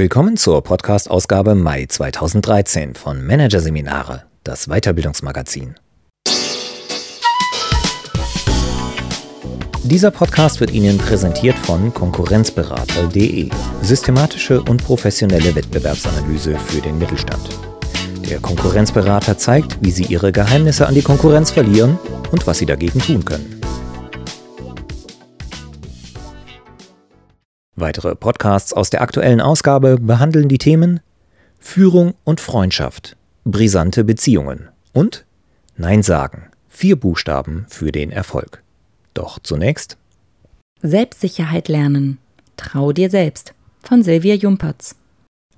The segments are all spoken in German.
Willkommen zur Podcast-Ausgabe Mai 2013 von Managerseminare, das Weiterbildungsmagazin. Dieser Podcast wird Ihnen präsentiert von Konkurrenzberater.de. Systematische und professionelle Wettbewerbsanalyse für den Mittelstand. Der Konkurrenzberater zeigt, wie Sie Ihre Geheimnisse an die Konkurrenz verlieren und was Sie dagegen tun können. Weitere Podcasts aus der aktuellen Ausgabe behandeln die Themen Führung und Freundschaft, brisante Beziehungen und Nein sagen. Vier Buchstaben für den Erfolg. Doch zunächst Selbstsicherheit lernen. Trau dir selbst von Silvia Jumpertz.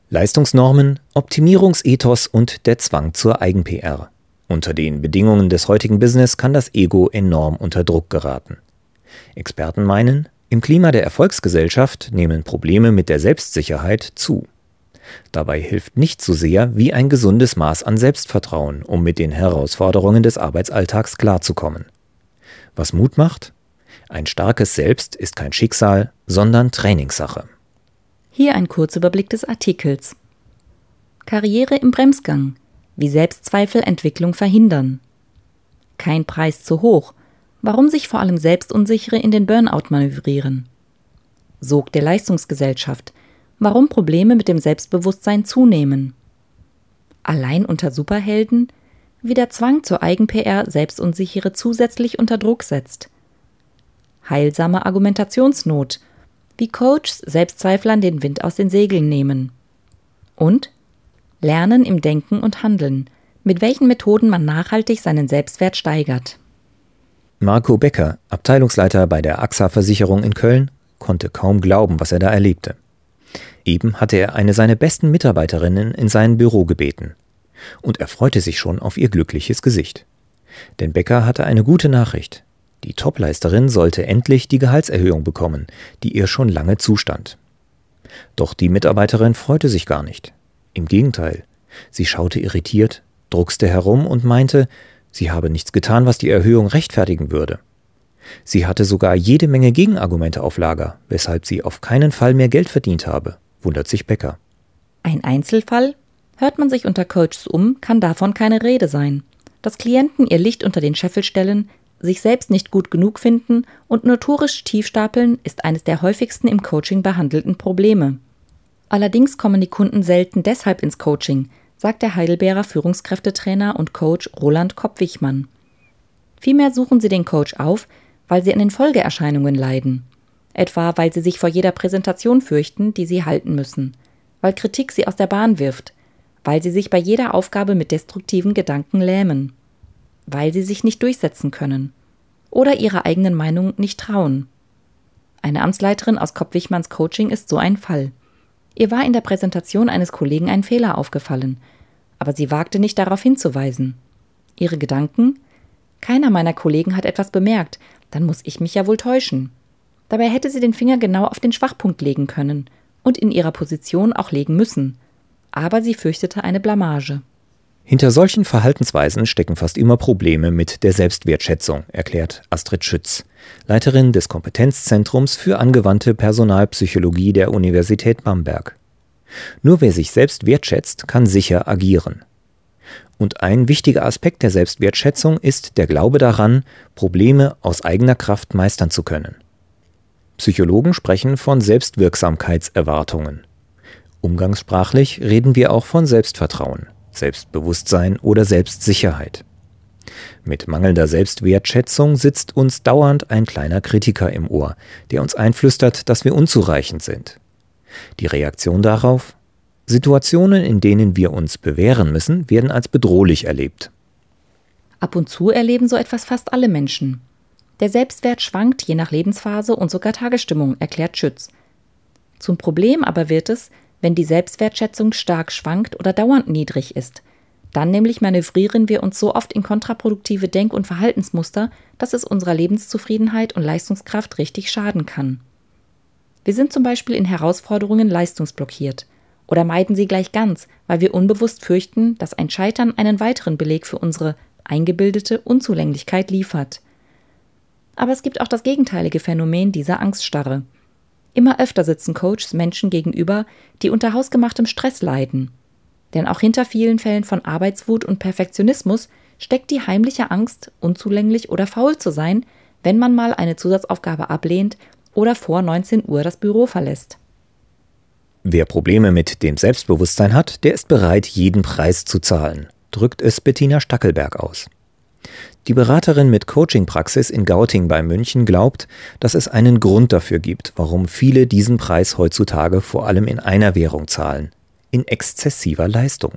Leistungsnormen, Optimierungsethos und der Zwang zur Eigen-PR. Unter den Bedingungen des heutigen Business kann das Ego enorm unter Druck geraten. Experten meinen, im Klima der Erfolgsgesellschaft nehmen Probleme mit der Selbstsicherheit zu. Dabei hilft nicht so sehr wie ein gesundes Maß an Selbstvertrauen, um mit den Herausforderungen des Arbeitsalltags klarzukommen. Was Mut macht? Ein starkes Selbst ist kein Schicksal, sondern Trainingssache. Hier ein Kurzüberblick des Artikels. Karriere im Bremsgang. Wie Selbstzweifel Entwicklung verhindern. Kein Preis zu hoch warum sich vor allem Selbstunsichere in den Burnout manövrieren. Sog der Leistungsgesellschaft, warum Probleme mit dem Selbstbewusstsein zunehmen. Allein unter Superhelden, wie der Zwang zur Eigen-PR Selbstunsichere zusätzlich unter Druck setzt. Heilsame Argumentationsnot, wie Coaches Selbstzweiflern den Wind aus den Segeln nehmen. Und Lernen im Denken und Handeln, mit welchen Methoden man nachhaltig seinen Selbstwert steigert. Marco Becker, Abteilungsleiter bei der AXA Versicherung in Köln, konnte kaum glauben, was er da erlebte. Eben hatte er eine seiner besten Mitarbeiterinnen in sein Büro gebeten. Und er freute sich schon auf ihr glückliches Gesicht. Denn Becker hatte eine gute Nachricht. Die Topleisterin sollte endlich die Gehaltserhöhung bekommen, die ihr schon lange zustand. Doch die Mitarbeiterin freute sich gar nicht. Im Gegenteil, sie schaute irritiert, druckste herum und meinte, Sie habe nichts getan, was die Erhöhung rechtfertigen würde. Sie hatte sogar jede Menge Gegenargumente auf Lager, weshalb sie auf keinen Fall mehr Geld verdient habe, wundert sich Becker. Ein Einzelfall? Hört man sich unter Coaches um, kann davon keine Rede sein. Dass Klienten ihr Licht unter den Scheffel stellen, sich selbst nicht gut genug finden und notorisch tief stapeln, ist eines der häufigsten im Coaching behandelten Probleme. Allerdings kommen die Kunden selten deshalb ins Coaching, sagt der Heidelbeerer Führungskräftetrainer und Coach Roland Koppwichmann. Vielmehr suchen sie den Coach auf, weil sie an den Folgeerscheinungen leiden. Etwa weil sie sich vor jeder Präsentation fürchten, die sie halten müssen, weil Kritik sie aus der Bahn wirft, weil sie sich bei jeder Aufgabe mit destruktiven Gedanken lähmen, weil sie sich nicht durchsetzen können oder ihrer eigenen Meinung nicht trauen. Eine Amtsleiterin aus Koppwichmanns Coaching ist so ein Fall. Ihr war in der Präsentation eines Kollegen ein Fehler aufgefallen, aber sie wagte nicht darauf hinzuweisen. Ihre Gedanken Keiner meiner Kollegen hat etwas bemerkt, dann muss ich mich ja wohl täuschen. Dabei hätte sie den Finger genau auf den Schwachpunkt legen können und in ihrer Position auch legen müssen. Aber sie fürchtete eine Blamage. Hinter solchen Verhaltensweisen stecken fast immer Probleme mit der Selbstwertschätzung, erklärt Astrid Schütz, Leiterin des Kompetenzzentrums für angewandte Personalpsychologie der Universität Bamberg. Nur wer sich selbst wertschätzt, kann sicher agieren. Und ein wichtiger Aspekt der Selbstwertschätzung ist der Glaube daran, Probleme aus eigener Kraft meistern zu können. Psychologen sprechen von Selbstwirksamkeitserwartungen. Umgangssprachlich reden wir auch von Selbstvertrauen. Selbstbewusstsein oder Selbstsicherheit. Mit mangelnder Selbstwertschätzung sitzt uns dauernd ein kleiner Kritiker im Ohr, der uns einflüstert, dass wir unzureichend sind. Die Reaktion darauf? Situationen, in denen wir uns bewähren müssen, werden als bedrohlich erlebt. Ab und zu erleben so etwas fast alle Menschen. Der Selbstwert schwankt je nach Lebensphase und sogar Tagesstimmung, erklärt Schütz. Zum Problem aber wird es, wenn die Selbstwertschätzung stark schwankt oder dauernd niedrig ist. Dann nämlich manövrieren wir uns so oft in kontraproduktive Denk- und Verhaltensmuster, dass es unserer Lebenszufriedenheit und Leistungskraft richtig schaden kann. Wir sind zum Beispiel in Herausforderungen leistungsblockiert oder meiden sie gleich ganz, weil wir unbewusst fürchten, dass ein Scheitern einen weiteren Beleg für unsere eingebildete Unzulänglichkeit liefert. Aber es gibt auch das gegenteilige Phänomen dieser Angststarre. Immer öfter sitzen Coaches Menschen gegenüber, die unter hausgemachtem Stress leiden. Denn auch hinter vielen Fällen von Arbeitswut und Perfektionismus steckt die heimliche Angst, unzulänglich oder faul zu sein, wenn man mal eine Zusatzaufgabe ablehnt oder vor 19 Uhr das Büro verlässt. Wer Probleme mit dem Selbstbewusstsein hat, der ist bereit, jeden Preis zu zahlen, drückt es Bettina Stackelberg aus. Die Beraterin mit Coachingpraxis in Gauting bei München glaubt, dass es einen Grund dafür gibt, warum viele diesen Preis heutzutage vor allem in einer Währung zahlen, in exzessiver Leistung.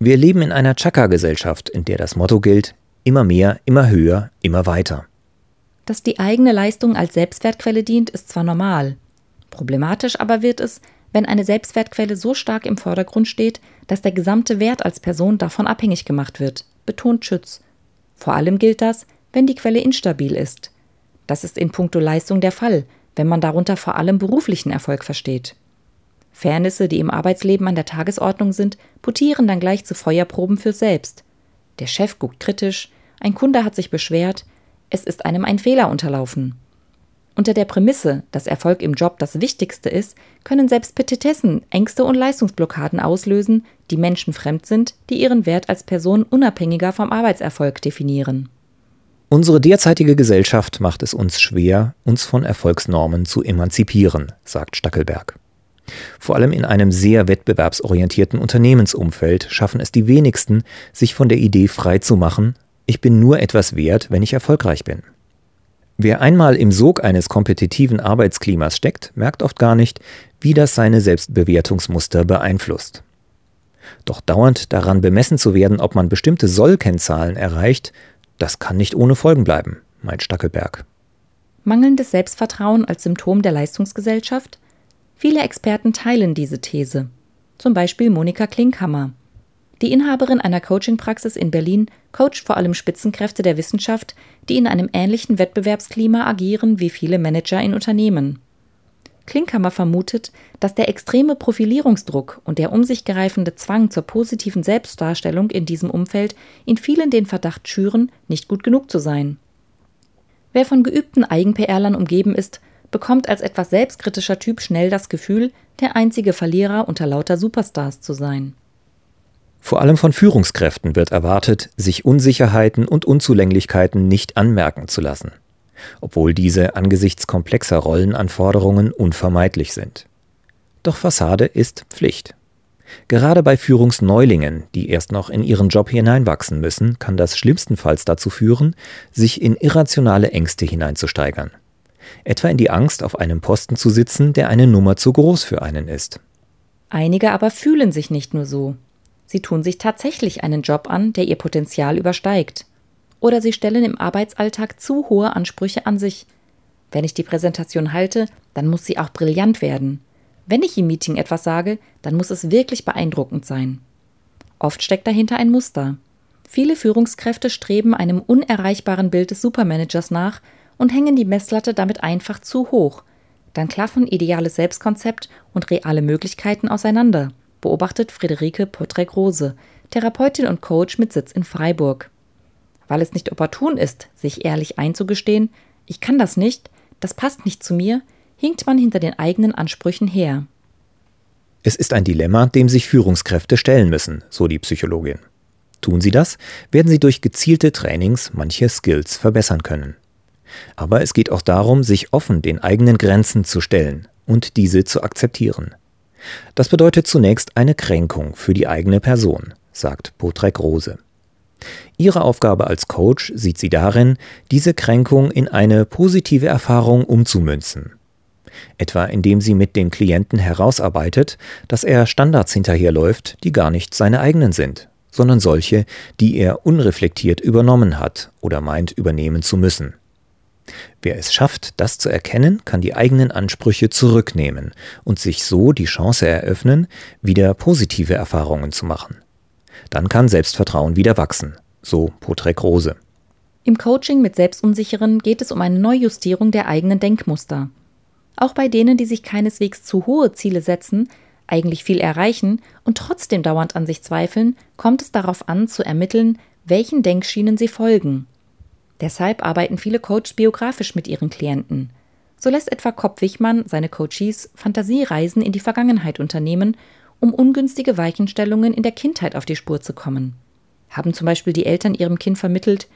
Wir leben in einer Chaka-Gesellschaft, in der das Motto gilt, immer mehr, immer höher, immer weiter. Dass die eigene Leistung als Selbstwertquelle dient, ist zwar normal. Problematisch aber wird es, wenn eine Selbstwertquelle so stark im Vordergrund steht, dass der gesamte Wert als Person davon abhängig gemacht wird, betont Schütz. Vor allem gilt das, wenn die Quelle instabil ist. Das ist in puncto Leistung der Fall, wenn man darunter vor allem beruflichen Erfolg versteht. Fairnisse, die im Arbeitsleben an der Tagesordnung sind, putieren dann gleich zu Feuerproben für selbst. Der Chef guckt kritisch, ein Kunde hat sich beschwert, es ist einem ein Fehler unterlaufen. Unter der Prämisse, dass Erfolg im Job das Wichtigste ist, können selbst Petitessen Ängste und Leistungsblockaden auslösen, die menschenfremd sind, die ihren Wert als Person unabhängiger vom Arbeitserfolg definieren. Unsere derzeitige Gesellschaft macht es uns schwer, uns von Erfolgsnormen zu emanzipieren, sagt Stackelberg. Vor allem in einem sehr wettbewerbsorientierten Unternehmensumfeld schaffen es die wenigsten, sich von der Idee frei zu machen, ich bin nur etwas wert, wenn ich erfolgreich bin. Wer einmal im Sog eines kompetitiven Arbeitsklimas steckt, merkt oft gar nicht, wie das seine Selbstbewertungsmuster beeinflusst. Doch dauernd daran bemessen zu werden, ob man bestimmte Sollkennzahlen erreicht, das kann nicht ohne Folgen bleiben, meint Stackelberg. Mangelndes Selbstvertrauen als Symptom der Leistungsgesellschaft? Viele Experten teilen diese These. Zum Beispiel Monika Klinkhammer. Die Inhaberin einer Coachingpraxis in Berlin coacht vor allem Spitzenkräfte der Wissenschaft, die in einem ähnlichen Wettbewerbsklima agieren wie viele Manager in Unternehmen. Klinkhammer vermutet, dass der extreme Profilierungsdruck und der um sich greifende Zwang zur positiven Selbstdarstellung in diesem Umfeld in vielen den Verdacht schüren, nicht gut genug zu sein. Wer von geübten Eigen-PRlern umgeben ist, bekommt als etwas selbstkritischer Typ schnell das Gefühl, der einzige Verlierer unter lauter Superstars zu sein. Vor allem von Führungskräften wird erwartet, sich Unsicherheiten und Unzulänglichkeiten nicht anmerken zu lassen, obwohl diese angesichts komplexer Rollenanforderungen unvermeidlich sind. Doch Fassade ist Pflicht. Gerade bei Führungsneulingen, die erst noch in ihren Job hineinwachsen müssen, kann das schlimmstenfalls dazu führen, sich in irrationale Ängste hineinzusteigern. Etwa in die Angst, auf einem Posten zu sitzen, der eine Nummer zu groß für einen ist. Einige aber fühlen sich nicht nur so. Sie tun sich tatsächlich einen Job an, der ihr Potenzial übersteigt. Oder sie stellen im Arbeitsalltag zu hohe Ansprüche an sich. Wenn ich die Präsentation halte, dann muss sie auch brillant werden. Wenn ich im Meeting etwas sage, dann muss es wirklich beeindruckend sein. Oft steckt dahinter ein Muster. Viele Führungskräfte streben einem unerreichbaren Bild des Supermanagers nach und hängen die Messlatte damit einfach zu hoch. Dann klaffen ideales Selbstkonzept und reale Möglichkeiten auseinander beobachtet Friederike Potrek-Rose, Therapeutin und Coach mit Sitz in Freiburg. Weil es nicht opportun ist, sich ehrlich einzugestehen, ich kann das nicht, das passt nicht zu mir, hinkt man hinter den eigenen Ansprüchen her. Es ist ein Dilemma, dem sich Führungskräfte stellen müssen, so die Psychologin. Tun sie das, werden sie durch gezielte Trainings manche Skills verbessern können. Aber es geht auch darum, sich offen den eigenen Grenzen zu stellen und diese zu akzeptieren. Das bedeutet zunächst eine Kränkung für die eigene Person, sagt Potrek Rose. Ihre Aufgabe als Coach sieht sie darin, diese Kränkung in eine positive Erfahrung umzumünzen. Etwa indem sie mit dem Klienten herausarbeitet, dass er Standards hinterherläuft, die gar nicht seine eigenen sind, sondern solche, die er unreflektiert übernommen hat oder meint übernehmen zu müssen. Wer es schafft, das zu erkennen, kann die eigenen Ansprüche zurücknehmen und sich so die Chance eröffnen, wieder positive Erfahrungen zu machen. Dann kann Selbstvertrauen wieder wachsen, so Potrek Rose. Im Coaching mit Selbstunsicheren geht es um eine Neujustierung der eigenen Denkmuster. Auch bei denen, die sich keineswegs zu hohe Ziele setzen, eigentlich viel erreichen und trotzdem dauernd an sich zweifeln, kommt es darauf an, zu ermitteln, welchen Denkschienen sie folgen Deshalb arbeiten viele Coaches biografisch mit ihren Klienten. So lässt etwa Kopp Wichmann seine Coaches Fantasiereisen in die Vergangenheit unternehmen, um ungünstige Weichenstellungen in der Kindheit auf die Spur zu kommen. Haben zum Beispiel die Eltern ihrem Kind vermittelt,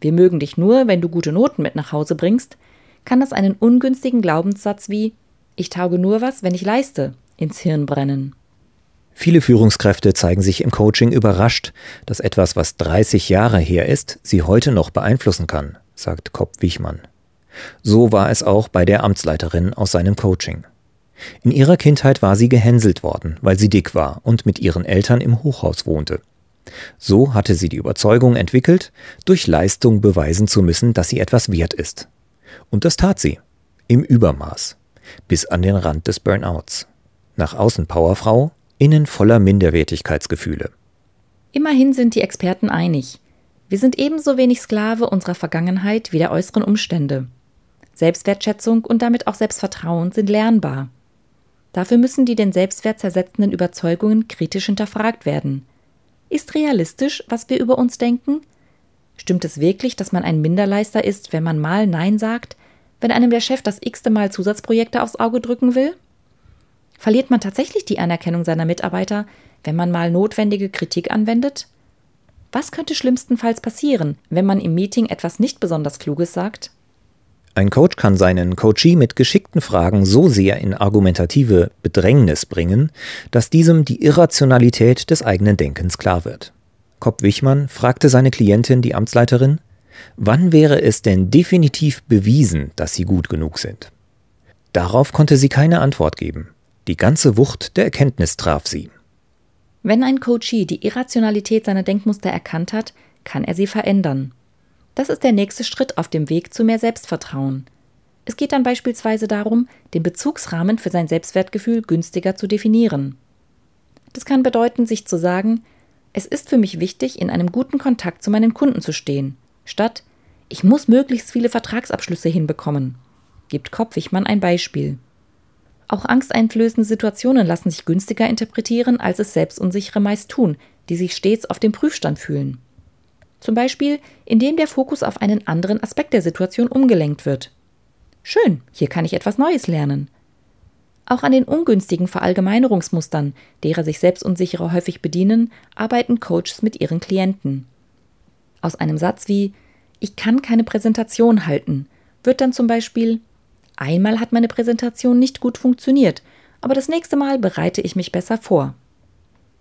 wir mögen dich nur, wenn du gute Noten mit nach Hause bringst, kann das einen ungünstigen Glaubenssatz wie ich tauge nur was, wenn ich leiste, ins Hirn brennen. Viele Führungskräfte zeigen sich im Coaching überrascht, dass etwas, was 30 Jahre her ist, sie heute noch beeinflussen kann, sagt Kopp Wichmann. So war es auch bei der Amtsleiterin aus seinem Coaching. In ihrer Kindheit war sie gehänselt worden, weil sie dick war und mit ihren Eltern im Hochhaus wohnte. So hatte sie die Überzeugung entwickelt, durch Leistung beweisen zu müssen, dass sie etwas wert ist. Und das tat sie. Im Übermaß. Bis an den Rand des Burnouts. Nach außen Powerfrau, innen voller Minderwertigkeitsgefühle. Immerhin sind die Experten einig. Wir sind ebenso wenig Sklave unserer Vergangenheit wie der äußeren Umstände. Selbstwertschätzung und damit auch Selbstvertrauen sind lernbar. Dafür müssen die den Selbstwert zersetzenden Überzeugungen kritisch hinterfragt werden. Ist realistisch, was wir über uns denken? Stimmt es wirklich, dass man ein Minderleister ist, wenn man mal Nein sagt, wenn einem der Chef das x-te Mal Zusatzprojekte aufs Auge drücken will? Verliert man tatsächlich die Anerkennung seiner Mitarbeiter, wenn man mal notwendige Kritik anwendet? Was könnte schlimmstenfalls passieren, wenn man im Meeting etwas nicht besonders Kluges sagt? Ein Coach kann seinen Coachee mit geschickten Fragen so sehr in argumentative Bedrängnis bringen, dass diesem die Irrationalität des eigenen Denkens klar wird. Kopp Wichmann fragte seine Klientin, die Amtsleiterin, wann wäre es denn definitiv bewiesen, dass sie gut genug sind? Darauf konnte sie keine Antwort geben. Die ganze Wucht der Erkenntnis traf sie. Wenn ein Coachee die Irrationalität seiner Denkmuster erkannt hat, kann er sie verändern. Das ist der nächste Schritt auf dem Weg zu mehr Selbstvertrauen. Es geht dann beispielsweise darum, den Bezugsrahmen für sein Selbstwertgefühl günstiger zu definieren. Das kann bedeuten, sich zu sagen, es ist für mich wichtig, in einem guten Kontakt zu meinen Kunden zu stehen, statt ich muss möglichst viele Vertragsabschlüsse hinbekommen. Gibt Kopfwichmann ein Beispiel. Auch angsteinflößende Situationen lassen sich günstiger interpretieren, als es Selbstunsichere meist tun, die sich stets auf dem Prüfstand fühlen. Zum Beispiel, indem der Fokus auf einen anderen Aspekt der Situation umgelenkt wird. Schön, hier kann ich etwas Neues lernen. Auch an den ungünstigen Verallgemeinerungsmustern, derer sich Selbstunsichere häufig bedienen, arbeiten Coaches mit ihren Klienten. Aus einem Satz wie Ich kann keine Präsentation halten wird dann zum Beispiel Einmal hat meine Präsentation nicht gut funktioniert, aber das nächste Mal bereite ich mich besser vor.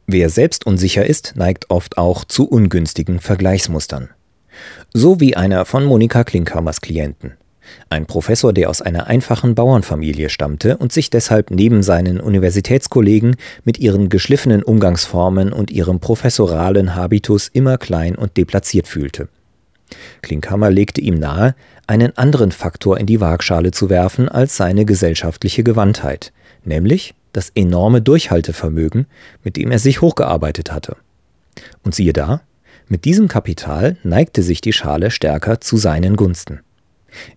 Wer selbst unsicher ist, neigt oft auch zu ungünstigen Vergleichsmustern. So wie einer von Monika Klinkhammers Klienten. Ein Professor, der aus einer einfachen Bauernfamilie stammte und sich deshalb neben seinen Universitätskollegen mit ihren geschliffenen Umgangsformen und ihrem professoralen Habitus immer klein und deplatziert fühlte. Klinkhammer legte ihm nahe, einen anderen Faktor in die Waagschale zu werfen als seine gesellschaftliche Gewandtheit, nämlich das enorme Durchhaltevermögen, mit dem er sich hochgearbeitet hatte. Und siehe da, mit diesem Kapital neigte sich die Schale stärker zu seinen Gunsten.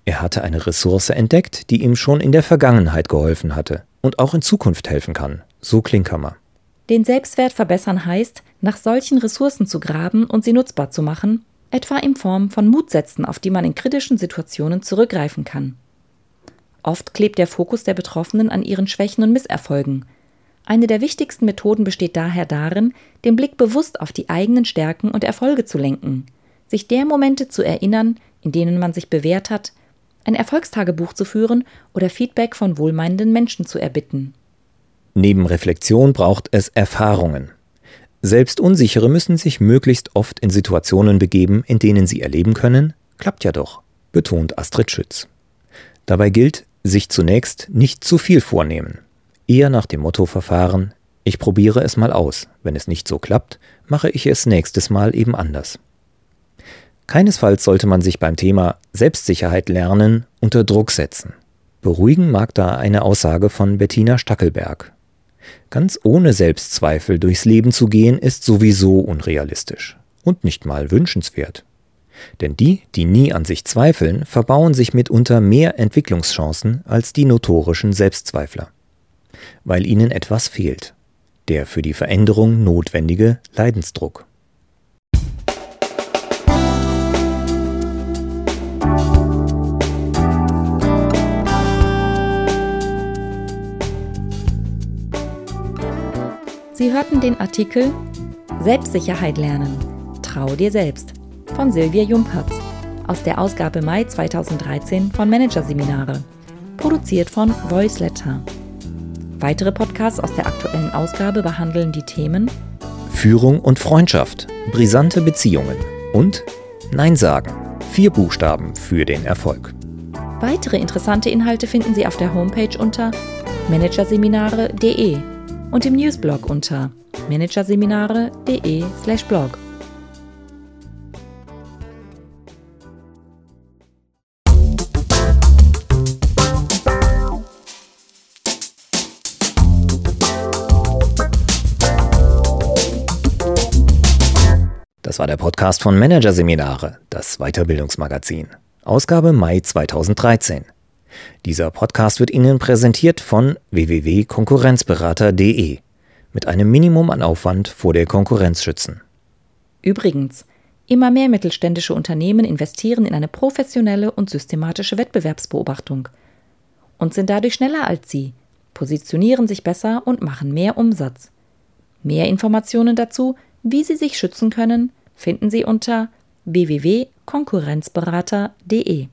Er hatte eine Ressource entdeckt, die ihm schon in der Vergangenheit geholfen hatte und auch in Zukunft helfen kann, so Klinkhammer. Den Selbstwert verbessern heißt, nach solchen Ressourcen zu graben und sie nutzbar zu machen, etwa in Form von Mutsätzen, auf die man in kritischen Situationen zurückgreifen kann. Oft klebt der Fokus der Betroffenen an ihren Schwächen und Misserfolgen. Eine der wichtigsten Methoden besteht daher darin, den Blick bewusst auf die eigenen Stärken und Erfolge zu lenken, sich der Momente zu erinnern, in denen man sich bewährt hat, ein Erfolgstagebuch zu führen oder Feedback von wohlmeinenden Menschen zu erbitten. Neben Reflexion braucht es Erfahrungen. Selbst Unsichere müssen sich möglichst oft in Situationen begeben, in denen sie erleben können, klappt ja doch, betont Astrid Schütz. Dabei gilt, sich zunächst nicht zu viel vornehmen. Eher nach dem Motto verfahren, ich probiere es mal aus, wenn es nicht so klappt, mache ich es nächstes Mal eben anders. Keinesfalls sollte man sich beim Thema Selbstsicherheit lernen unter Druck setzen. Beruhigen mag da eine Aussage von Bettina Stackelberg, Ganz ohne Selbstzweifel durchs Leben zu gehen, ist sowieso unrealistisch und nicht mal wünschenswert. Denn die, die nie an sich zweifeln, verbauen sich mitunter mehr Entwicklungschancen als die notorischen Selbstzweifler. Weil ihnen etwas fehlt. Der für die Veränderung notwendige Leidensdruck. Sie hörten den Artikel Selbstsicherheit lernen. Trau dir selbst von Silvia Jumpertz aus der Ausgabe Mai 2013 von Managerseminare, produziert von Voiceletter. Weitere Podcasts aus der aktuellen Ausgabe behandeln die Themen Führung und Freundschaft, brisante Beziehungen und Nein sagen. Vier Buchstaben für den Erfolg. Weitere interessante Inhalte finden Sie auf der Homepage unter managerseminare.de und im Newsblog unter managerseminare.de/blog. Das war der Podcast von Managerseminare, das Weiterbildungsmagazin. Ausgabe Mai 2013. Dieser Podcast wird Ihnen präsentiert von www.konkurrenzberater.de mit einem Minimum an Aufwand vor der Konkurrenz schützen. Übrigens, immer mehr mittelständische Unternehmen investieren in eine professionelle und systematische Wettbewerbsbeobachtung und sind dadurch schneller als Sie, positionieren sich besser und machen mehr Umsatz. Mehr Informationen dazu, wie Sie sich schützen können, finden Sie unter www.konkurrenzberater.de.